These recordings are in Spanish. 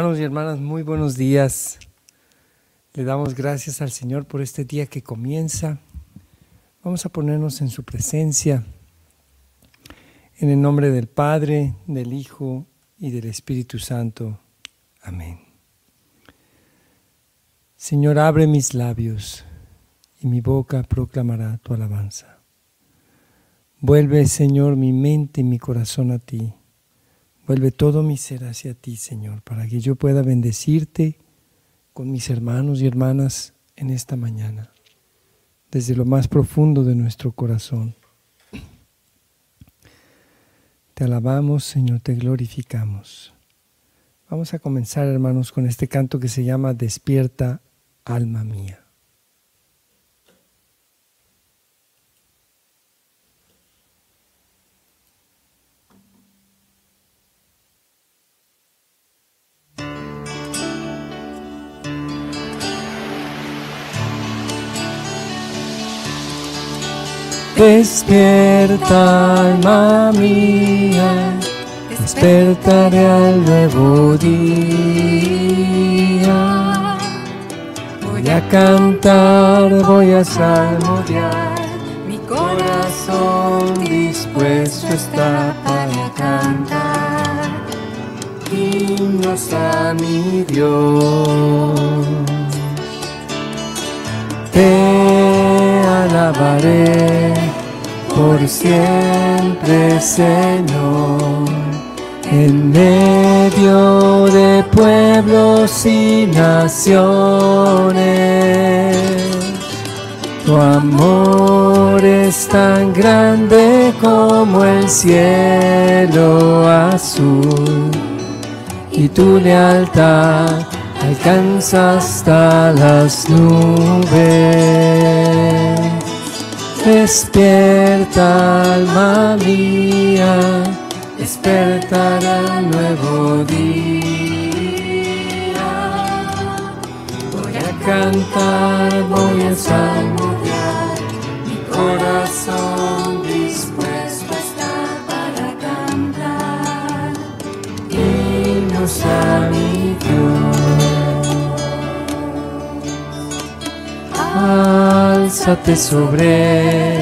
Hermanos y hermanas, muy buenos días. Le damos gracias al Señor por este día que comienza. Vamos a ponernos en su presencia. En el nombre del Padre, del Hijo y del Espíritu Santo. Amén. Señor, abre mis labios y mi boca proclamará tu alabanza. Vuelve, Señor, mi mente y mi corazón a ti Vuelve todo mi ser hacia ti, Señor, para que yo pueda bendecirte con mis hermanos y hermanas en esta mañana, desde lo más profundo de nuestro corazón. Te alabamos, Señor, te glorificamos. Vamos a comenzar, hermanos, con este canto que se llama Despierta, alma mía. Despierta, alma mía, despertaré al nuevo día. Voy a cantar, voy a salmodiar, mi corazón dispuesto está para cantar. Himnos a mi Dios. Te alabaré por siempre, Señor, en medio de pueblos y naciones. Tu amor es tan grande como el cielo azul y tu lealtad alcanza hasta las nubes. Despierta, alma mía, despertará un nuevo día. Voy a cantar, voy a salmodiar, mi corazón sobre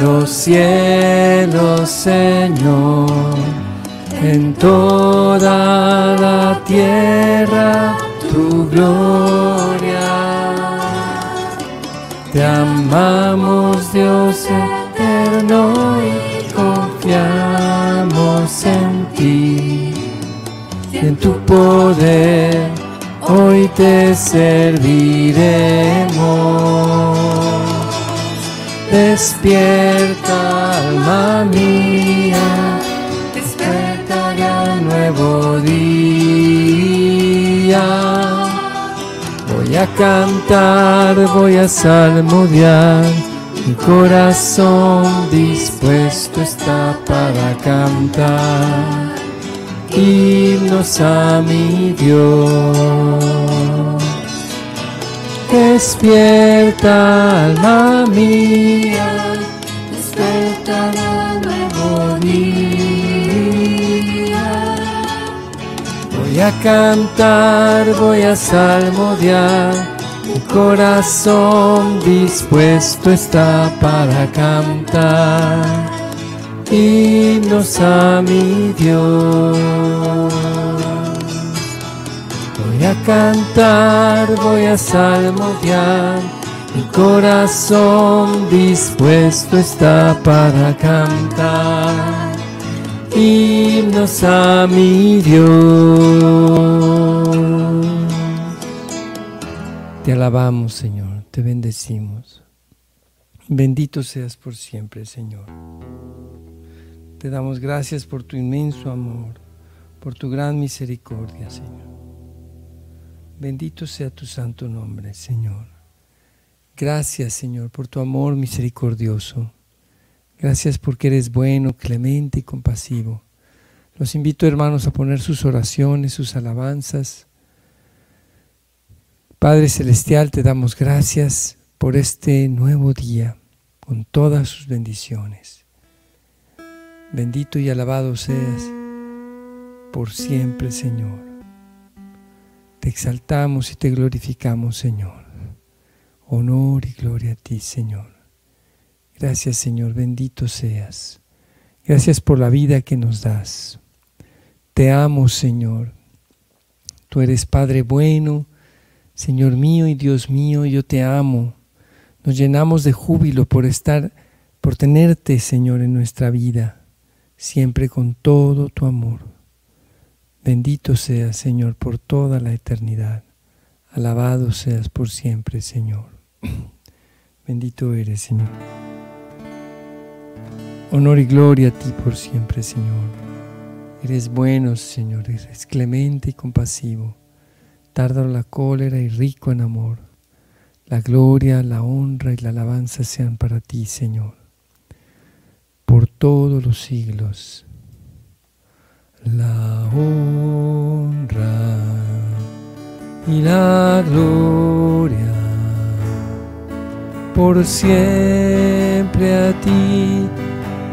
los cielos, Señor, en toda la tierra tu gloria. Te amamos, Dios eterno, y confiamos en ti en tu poder hoy te serviremos. Despierta, alma mía, despertará un nuevo día. Voy a cantar, voy a salmodiar, mi corazón dispuesto está para cantar himnos a mi Dios. Despierta, alma mía, desperta el nuevo día. Voy a cantar, voy a salmodiar, mi corazón dispuesto está para cantar himnos a mi Dios. A cantar, voy a salmodiar, mi corazón dispuesto está para cantar. Himnos a mi Dios. Te alabamos, Señor, te bendecimos. Bendito seas por siempre, Señor. Te damos gracias por tu inmenso amor, por tu gran misericordia, Señor. Bendito sea tu santo nombre, Señor. Gracias, Señor, por tu amor misericordioso. Gracias porque eres bueno, clemente y compasivo. Los invito, hermanos, a poner sus oraciones, sus alabanzas. Padre Celestial, te damos gracias por este nuevo día, con todas sus bendiciones. Bendito y alabado seas por siempre, Señor. Te exaltamos y te glorificamos, Señor. Honor y gloria a ti, Señor. Gracias, Señor, bendito seas. Gracias por la vida que nos das. Te amo, Señor. Tú eres Padre bueno, Señor mío y Dios mío, yo te amo. Nos llenamos de júbilo por estar, por tenerte, Señor, en nuestra vida, siempre con todo tu amor. Bendito seas, Señor, por toda la eternidad. Alabado seas por siempre, Señor. Bendito eres, Señor. Honor y gloria a ti por siempre, Señor. Eres bueno, Señor, eres clemente y compasivo, tardo la cólera y rico en amor. La gloria, la honra y la alabanza sean para ti, Señor, por todos los siglos. La honra y la gloria por siempre a ti,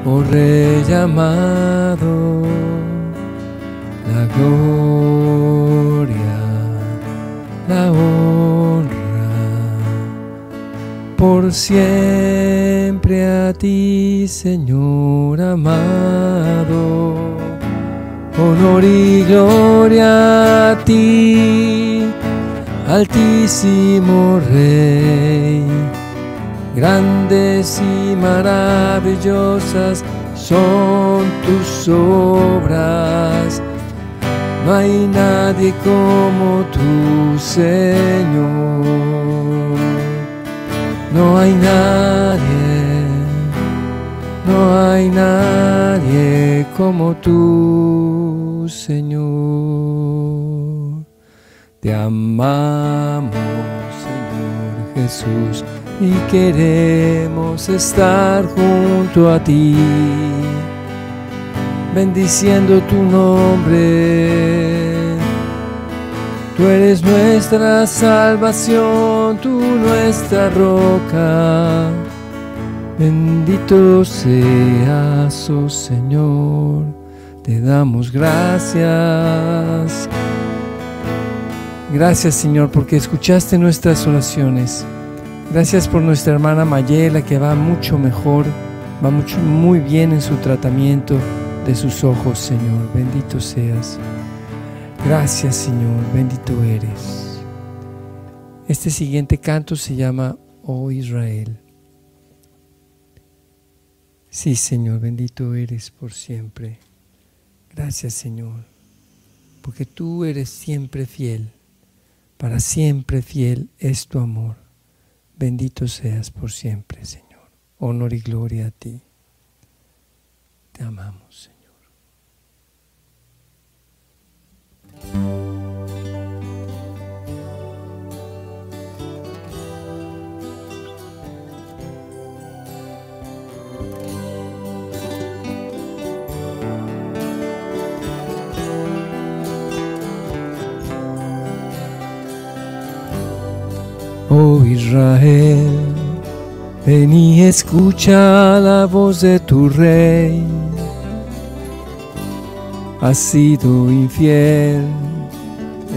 oh Rey amado, la gloria, la honra, por siempre a ti, Señor amado, honor gloria a ti, Altísimo Rey Grandes y maravillosas son tus obras. No hay nadie como tu Señor. No hay nadie, no hay nadie como Señor. Te amamos, Señor Jesús y queremos estar junto a ti, bendiciendo tu nombre. Tú eres nuestra salvación, tú nuestra roca. Bendito seas, oh Señor, te damos gracias. Gracias Señor porque escuchaste nuestras oraciones. Gracias por nuestra hermana Mayela que va mucho mejor, va mucho, muy bien en su tratamiento de sus ojos, Señor. Bendito seas. Gracias, Señor. Bendito eres. Este siguiente canto se llama Oh Israel. Sí, Señor, bendito eres por siempre. Gracias, Señor, porque tú eres siempre fiel. Para siempre fiel es tu amor. Bendito seas por siempre, Señor. Honor y gloria a ti. Te amamos, Señor. Israel, ven y escucha la voz de tu rey. Has sido infiel,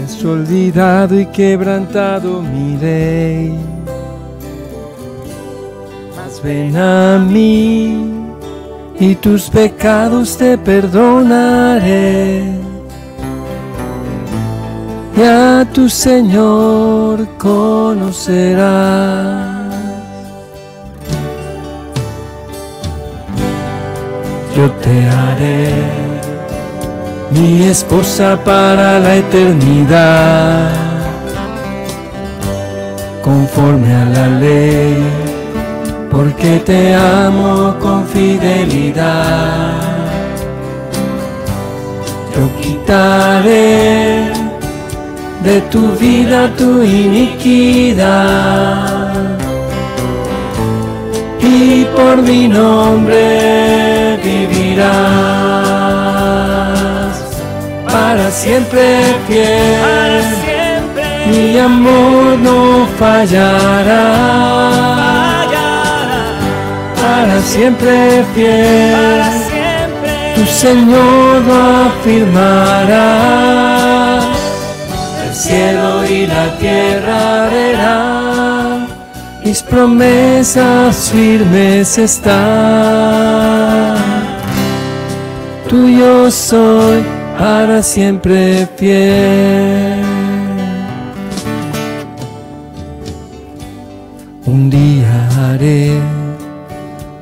has olvidado y quebrantado mi rey. Mas ven a mí y tus pecados te perdonaré y a tu Señor conocerás. Yo te haré mi esposa para la eternidad, conforme a la ley, porque te amo con fidelidad. Yo quitaré de tu vida tu iniquidad. Y por mi nombre vivirás para siempre fiel. Mi amor no fallará. Para siempre fiel. Tu Señor lo afirmará cielo y la tierra verán, mis promesas firmes están. Tuyo soy para siempre fiel. Un día haré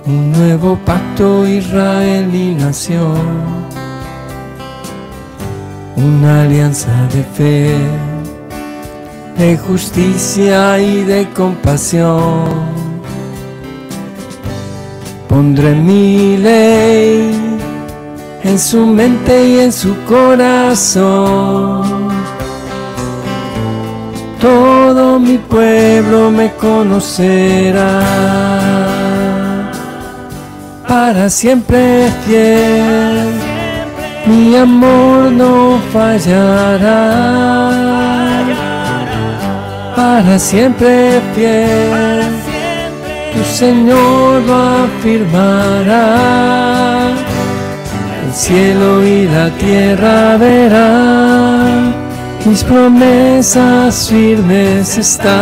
un nuevo pacto Israel y nación una alianza de fe, de justicia y de compasión. Pondré mi ley en su mente y en su corazón. Todo mi pueblo me conocerá, para siempre fiel mi amor no fallará, para siempre fiel, tu Señor lo afirmará, el cielo y la tierra verán, mis promesas firmes están,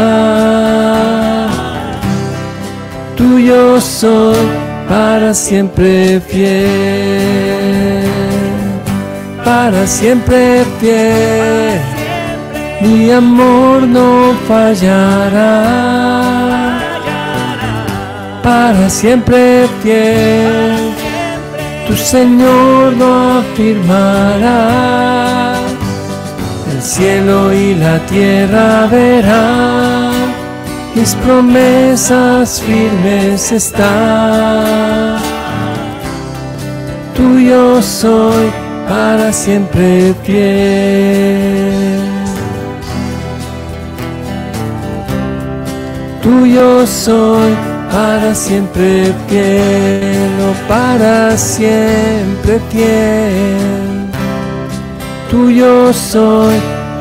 tuyo soy para siempre fiel. Para siempre fiel. Mi amor no fallará. Para siempre fiel. Tu Señor lo afirmará. El cielo y la tierra verán. Mis promesas firmes están. Tuyo soy para siempre fiel. Tuyo soy para siempre fiel, para siempre fiel. Tuyo soy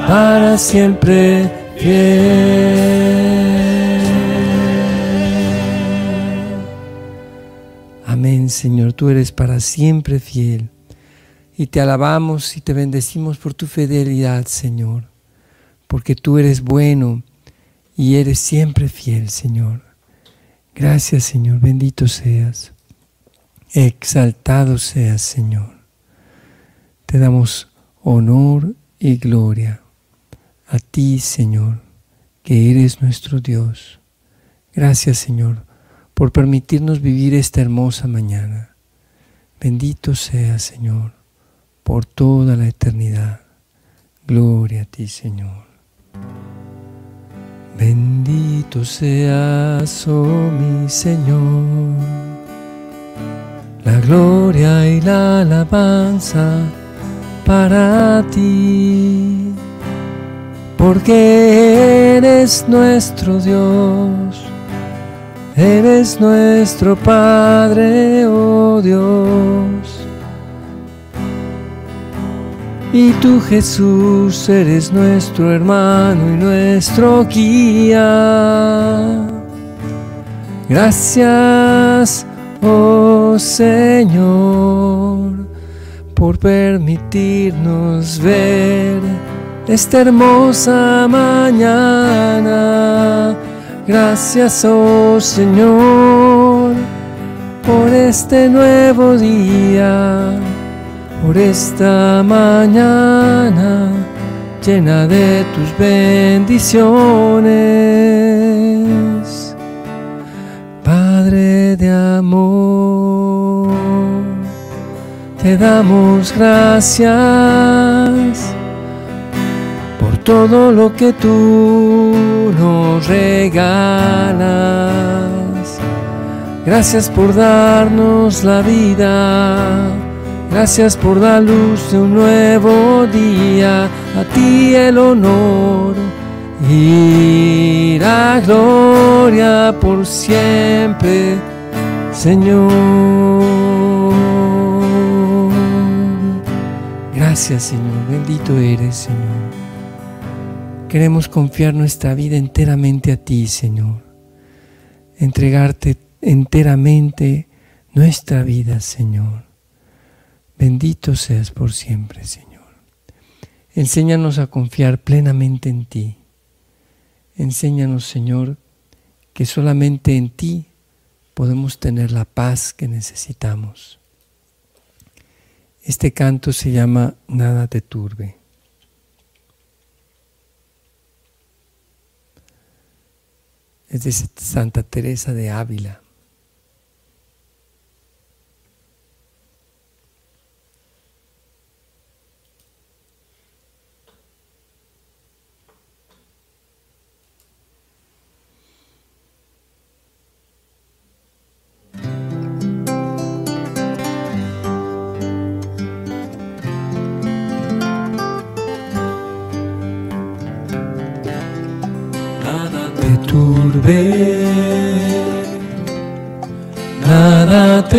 para siempre fiel. Amén, Señor, tú eres para siempre fiel y te alabamos y te bendecimos por tu fidelidad, Señor, porque tú eres bueno y eres siempre fiel, Señor. Gracias, Señor, bendito seas, exaltado seas, Señor. Te damos honor y gloria a ti, Señor, que eres nuestro Dios. Gracias, Señor, por permitirnos vivir esta hermosa mañana. Bendito seas, Señor por toda la eternidad. Gloria a ti, Señor. Bendito seas, oh mi Señor. La gloria y la alabanza para ti, porque eres nuestro Dios, eres nuestro Padre, oh Dios y tú Jesús eres nuestro hermano y nuestro guía. Gracias, oh Señor, por permitirnos ver esta hermosa mañana. Gracias, oh Señor, por este nuevo día por esta mañana llena de tus bendiciones. Padre de amor, te damos gracias por todo lo que tú nos regalas. Gracias por darnos la vida Gracias por la luz de un nuevo día, a ti el honor y la gloria por siempre, Señor. Gracias, Señor, bendito eres, Señor. Queremos confiar nuestra vida enteramente a ti, Señor. Entregarte enteramente nuestra vida, Señor. Bendito seas por siempre, Señor. Enséñanos a confiar plenamente en ti. Enséñanos, Señor, que solamente en ti podemos tener la paz que necesitamos. Este canto se llama Nada te turbe. Es de Santa Teresa de Ávila.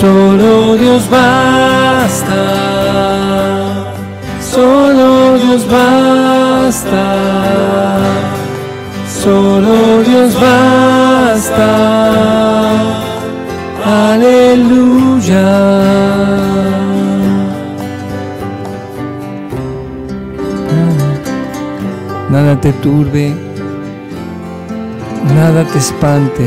Solo Dios basta, solo Dios basta, solo Dios basta. Aleluya. Nada te turbe nada te espante,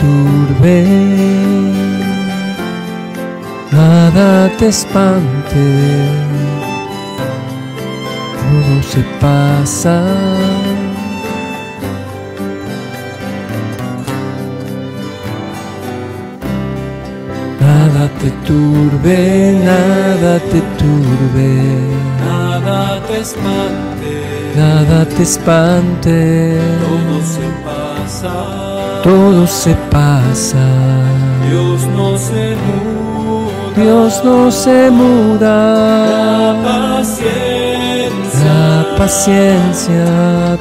Turbe, nada te espante, todo se pasa. Nada te turbe, nada te turbe, nada te espante. Nada te espante, todo se pasa, todo se pasa. Dios no se muda, Dios no se muda. La paciencia, la paciencia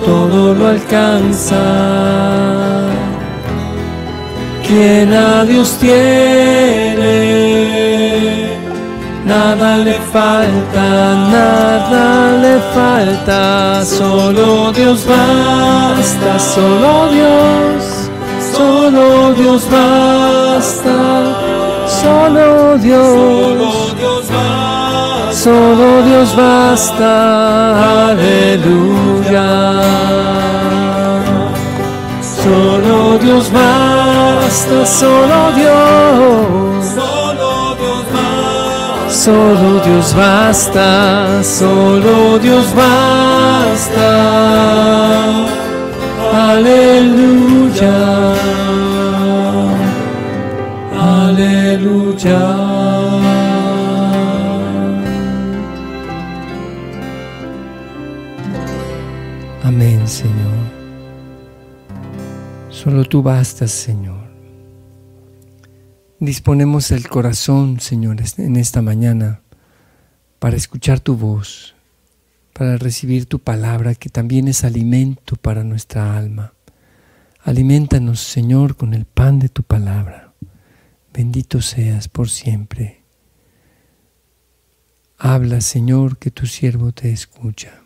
todo lo alcanza. Quien a Dios tiene nada le falta, nada le falta, solo Dios basta, solo Dios, solo Dios basta, solo Dios, solo Dios basta, aleluya. Solo Dios basta, solo Dios. Solo Dios basta, solo Dios basta. Aleluya, aleluya. Amén, Señor. Solo tú bastas, Señor. Disponemos el corazón, Señor, en esta mañana para escuchar tu voz, para recibir tu palabra, que también es alimento para nuestra alma. Alimentanos, Señor, con el pan de tu palabra. Bendito seas por siempre. Habla, Señor, que tu siervo te escucha.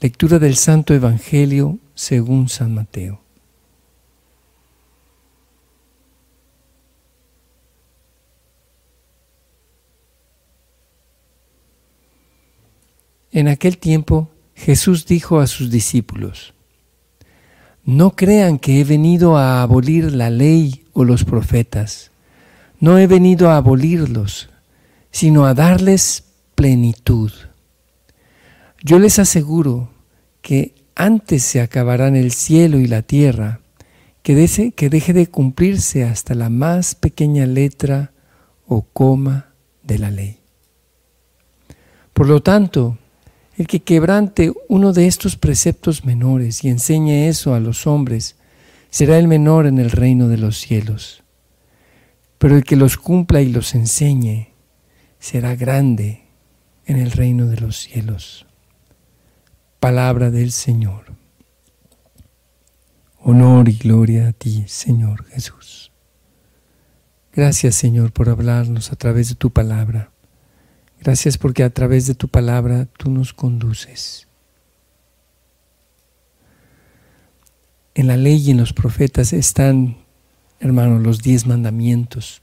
Lectura del Santo Evangelio según San Mateo. En aquel tiempo Jesús dijo a sus discípulos, no crean que he venido a abolir la ley o los profetas. No he venido a abolirlos, sino a darles plenitud. Yo les aseguro que antes se acabarán el cielo y la tierra, que deje, que deje de cumplirse hasta la más pequeña letra o coma de la ley. Por lo tanto, el que quebrante uno de estos preceptos menores y enseñe eso a los hombres, será el menor en el reino de los cielos. Pero el que los cumpla y los enseñe, será grande en el reino de los cielos. Palabra del Señor. Honor y gloria a ti, Señor Jesús. Gracias, Señor, por hablarnos a través de tu palabra. Gracias porque a través de tu palabra tú nos conduces. En la ley y en los profetas están, hermanos, los diez mandamientos.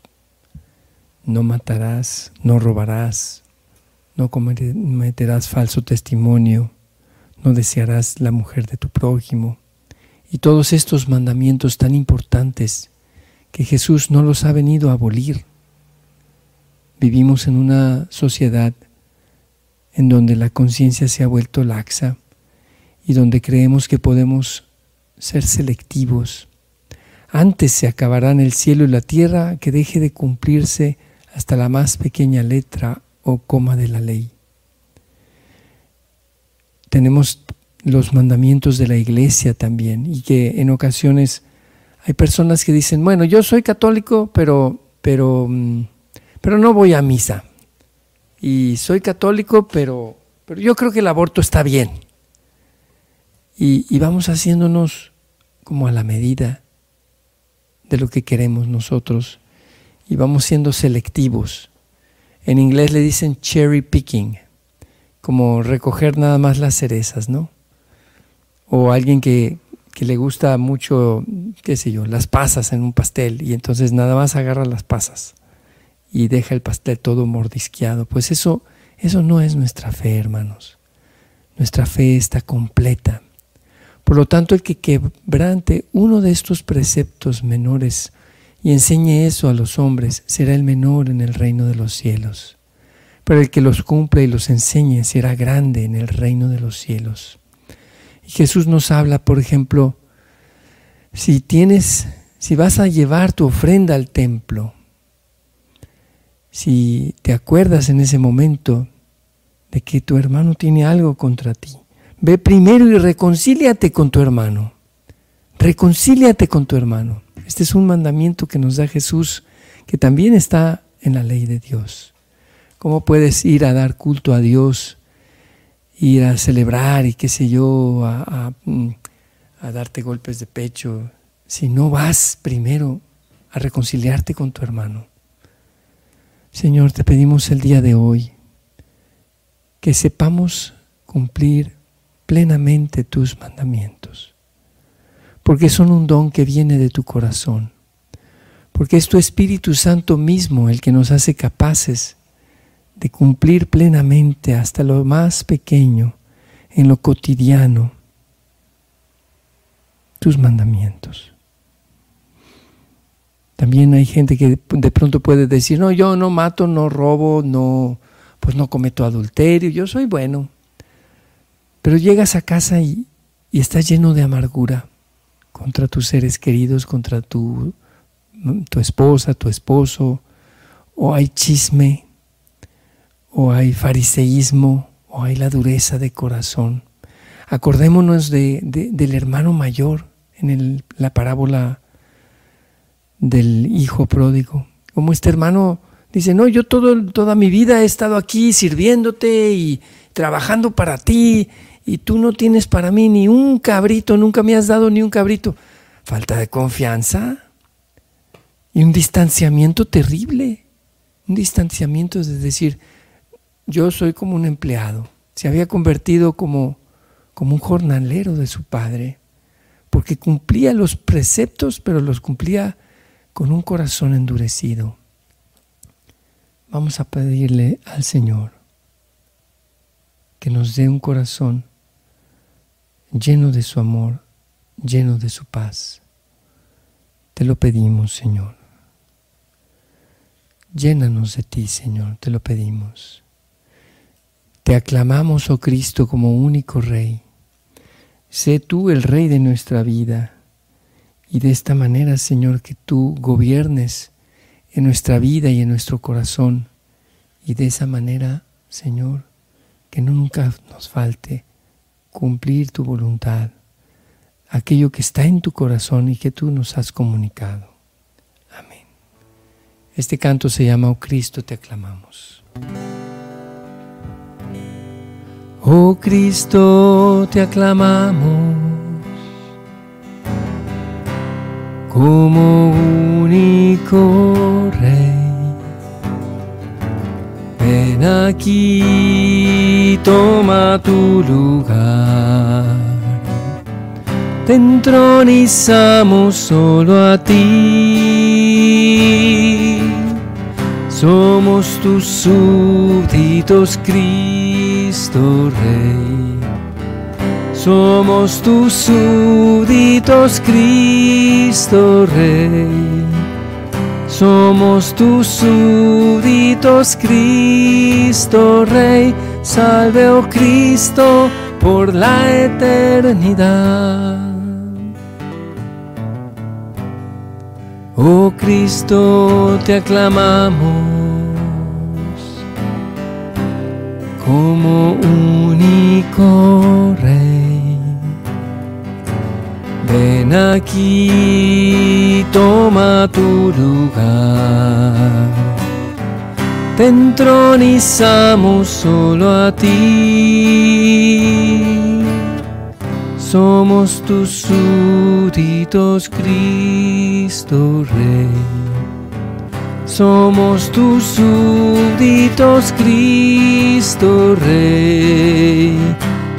No matarás, no robarás, no cometerás falso testimonio, no desearás la mujer de tu prójimo. Y todos estos mandamientos tan importantes que Jesús no los ha venido a abolir, Vivimos en una sociedad en donde la conciencia se ha vuelto laxa y donde creemos que podemos ser selectivos. Antes se acabarán el cielo y la tierra que deje de cumplirse hasta la más pequeña letra o coma de la ley. Tenemos los mandamientos de la iglesia también y que en ocasiones hay personas que dicen, bueno, yo soy católico, pero, pero mm, pero no voy a misa. Y soy católico, pero, pero yo creo que el aborto está bien. Y, y vamos haciéndonos como a la medida de lo que queremos nosotros y vamos siendo selectivos. En inglés le dicen cherry picking, como recoger nada más las cerezas, ¿no? O alguien que, que le gusta mucho, qué sé yo, las pasas en un pastel y entonces nada más agarra las pasas y deja el pastel todo mordisqueado. Pues eso, eso no es nuestra fe, hermanos. Nuestra fe está completa. Por lo tanto, el que quebrante uno de estos preceptos menores y enseñe eso a los hombres será el menor en el reino de los cielos. Pero el que los cumple y los enseñe será grande en el reino de los cielos. Y Jesús nos habla, por ejemplo, si tienes, si vas a llevar tu ofrenda al templo, si te acuerdas en ese momento de que tu hermano tiene algo contra ti, ve primero y reconcíliate con tu hermano. Reconcíliate con tu hermano. Este es un mandamiento que nos da Jesús, que también está en la ley de Dios. ¿Cómo puedes ir a dar culto a Dios, ir a celebrar y qué sé yo, a, a, a darte golpes de pecho, si no vas primero a reconciliarte con tu hermano? Señor, te pedimos el día de hoy que sepamos cumplir plenamente tus mandamientos, porque son un don que viene de tu corazón, porque es tu Espíritu Santo mismo el que nos hace capaces de cumplir plenamente hasta lo más pequeño, en lo cotidiano, tus mandamientos. También hay gente que de pronto puede decir, no, yo no mato, no robo, no, pues no cometo adulterio, yo soy bueno. Pero llegas a casa y, y estás lleno de amargura contra tus seres queridos, contra tu, tu esposa, tu esposo, o hay chisme, o hay fariseísmo, o hay la dureza de corazón. Acordémonos de, del hermano mayor en la parábola del hijo pródigo. Como este hermano dice, no, yo todo, toda mi vida he estado aquí sirviéndote y trabajando para ti y tú no tienes para mí ni un cabrito, nunca me has dado ni un cabrito. Falta de confianza y un distanciamiento terrible. Un distanciamiento es de decir, yo soy como un empleado. Se había convertido como, como un jornalero de su padre, porque cumplía los preceptos, pero los cumplía con un corazón endurecido, vamos a pedirle al Señor que nos dé un corazón lleno de su amor, lleno de su paz. Te lo pedimos, Señor. Llénanos de ti, Señor, te lo pedimos. Te aclamamos, oh Cristo, como único Rey. Sé tú el Rey de nuestra vida. Y de esta manera, Señor, que tú gobiernes en nuestra vida y en nuestro corazón. Y de esa manera, Señor, que nunca nos falte cumplir tu voluntad, aquello que está en tu corazón y que tú nos has comunicado. Amén. Este canto se llama Oh Cristo, te aclamamos. Oh Cristo, te aclamamos como único Rey. Ven aquí, toma tu lugar. Te entronizamos solo a ti. Somos tus súbditos, Cristo Rey. Somos tus súbditos, Cristo Rey. Somos tus súbditos, Cristo Rey. Salve, oh Cristo, por la eternidad. Oh Cristo, te aclamamos como único Rey. Ven aquí, toma tu lugar. Te entronizamos solo a ti. Somos tus súbditos, Cristo Rey. Somos tus súbditos, Cristo Rey.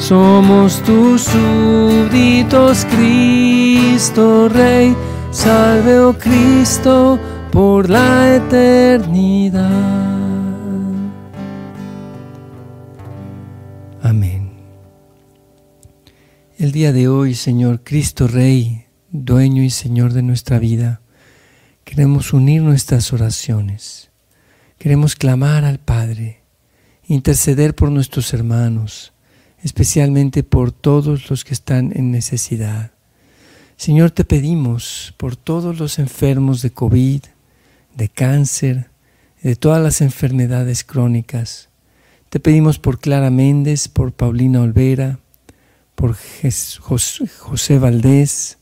Somos tus súbditos, Cristo Rey. Salve, oh Cristo, por la eternidad. Amén. El día de hoy, Señor Cristo Rey, dueño y Señor de nuestra vida, queremos unir nuestras oraciones. Queremos clamar al Padre, interceder por nuestros hermanos, especialmente por todos los que están en necesidad. Señor, te pedimos por todos los enfermos de COVID, de cáncer, de todas las enfermedades crónicas. Te pedimos por Clara Méndez, por Paulina Olvera, por José Valdés,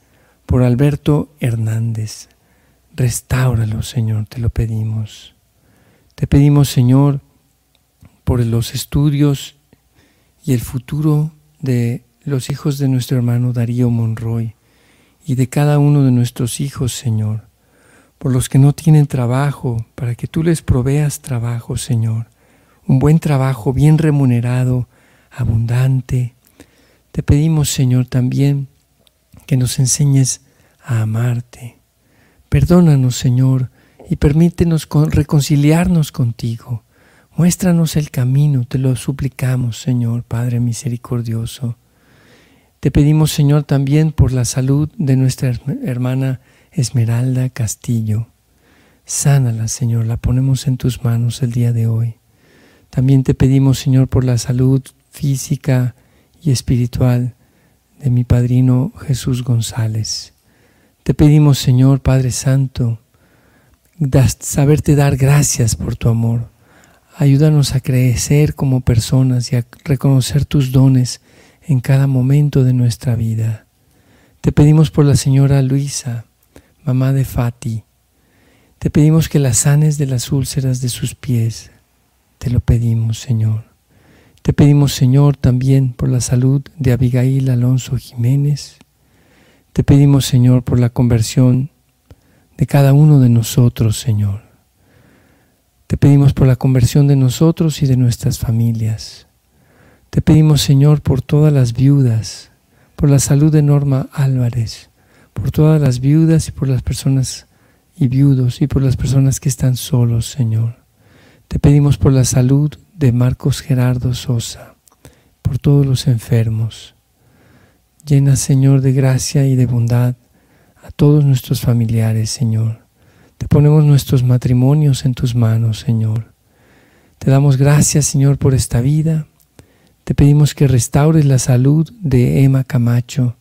por Alberto Hernández. Restáuralo, Señor, te lo pedimos. Te pedimos, Señor, por los estudios y el futuro de los hijos de nuestro hermano Darío Monroy y de cada uno de nuestros hijos, Señor, por los que no tienen trabajo, para que tú les proveas trabajo, Señor, un buen trabajo bien remunerado, abundante. Te pedimos, Señor, también que nos enseñes a amarte. Perdónanos, Señor, y permítenos reconciliarnos contigo. Muéstranos el camino, te lo suplicamos, Señor, Padre misericordioso. Te pedimos, Señor, también por la salud de nuestra hermana Esmeralda Castillo. Sánala, Señor, la ponemos en tus manos el día de hoy. También te pedimos, Señor, por la salud física y espiritual de mi padrino Jesús González. Te pedimos, Señor Padre Santo, saberte dar gracias por tu amor. Ayúdanos a crecer como personas y a reconocer tus dones en cada momento de nuestra vida. Te pedimos por la señora Luisa, mamá de Fati. Te pedimos que la sanes de las úlceras de sus pies. Te lo pedimos, Señor. Te pedimos, Señor, también por la salud de Abigail Alonso Jiménez. Te pedimos, Señor, por la conversión de cada uno de nosotros, Señor. Te pedimos por la conversión de nosotros y de nuestras familias. Te pedimos, Señor, por todas las viudas, por la salud de Norma Álvarez, por todas las viudas y por las personas y viudos y por las personas que están solos, Señor. Te pedimos por la salud de Marcos Gerardo Sosa, por todos los enfermos. Llena, Señor, de gracia y de bondad a todos nuestros familiares, Señor. Te ponemos nuestros matrimonios en tus manos, Señor. Te damos gracias, Señor, por esta vida. Te pedimos que restaures la salud de Emma Camacho.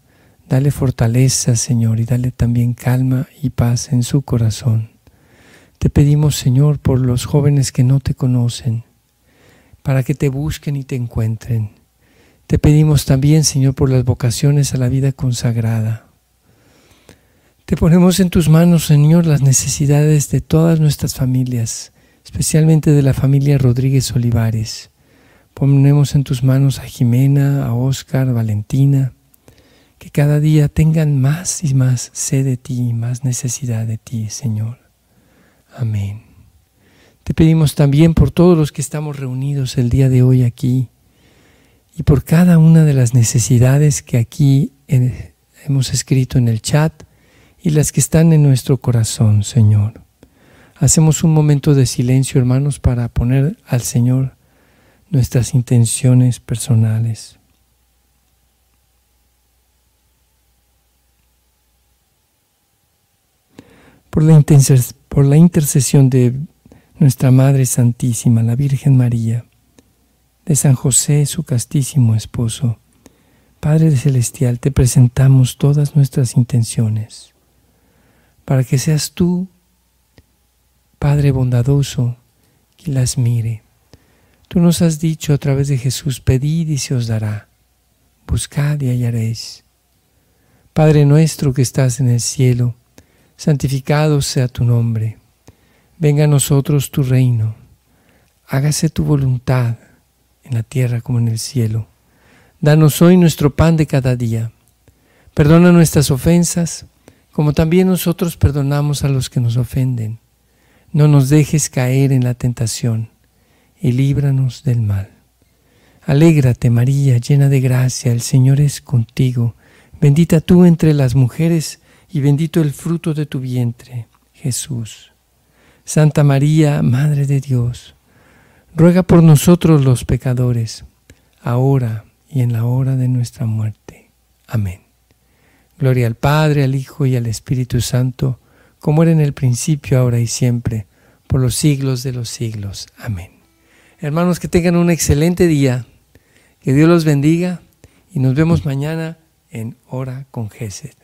Dale fortaleza, Señor, y dale también calma y paz en su corazón. Te pedimos, Señor, por los jóvenes que no te conocen, para que te busquen y te encuentren. Te pedimos también, Señor, por las vocaciones a la vida consagrada. Te ponemos en tus manos, Señor, las necesidades de todas nuestras familias, especialmente de la familia Rodríguez Olivares. Ponemos en tus manos a Jimena, a Oscar, a Valentina, que cada día tengan más y más sed de ti, más necesidad de ti, Señor. Amén. Te pedimos también por todos los que estamos reunidos el día de hoy aquí, y por cada una de las necesidades que aquí hemos escrito en el chat y las que están en nuestro corazón, Señor. Hacemos un momento de silencio, hermanos, para poner al Señor nuestras intenciones personales. Por la, por la intercesión de nuestra Madre Santísima, la Virgen María, de San José, su castísimo esposo. Padre Celestial, te presentamos todas nuestras intenciones, para que seas tú, Padre bondadoso, quien las mire. Tú nos has dicho a través de Jesús, pedid y se os dará, buscad y hallaréis. Padre nuestro que estás en el cielo, santificado sea tu nombre. Venga a nosotros tu reino. Hágase tu voluntad en la tierra como en el cielo. Danos hoy nuestro pan de cada día. Perdona nuestras ofensas, como también nosotros perdonamos a los que nos ofenden. No nos dejes caer en la tentación, y líbranos del mal. Alégrate María, llena de gracia, el Señor es contigo. Bendita tú entre las mujeres, y bendito el fruto de tu vientre, Jesús. Santa María, Madre de Dios, ruega por nosotros los pecadores, ahora y en la hora de nuestra muerte. Amén. Gloria al Padre, al Hijo y al Espíritu Santo, como era en el principio, ahora y siempre, por los siglos de los siglos. Amén. Hermanos, que tengan un excelente día, que Dios los bendiga y nos vemos mañana en Hora con Gesed.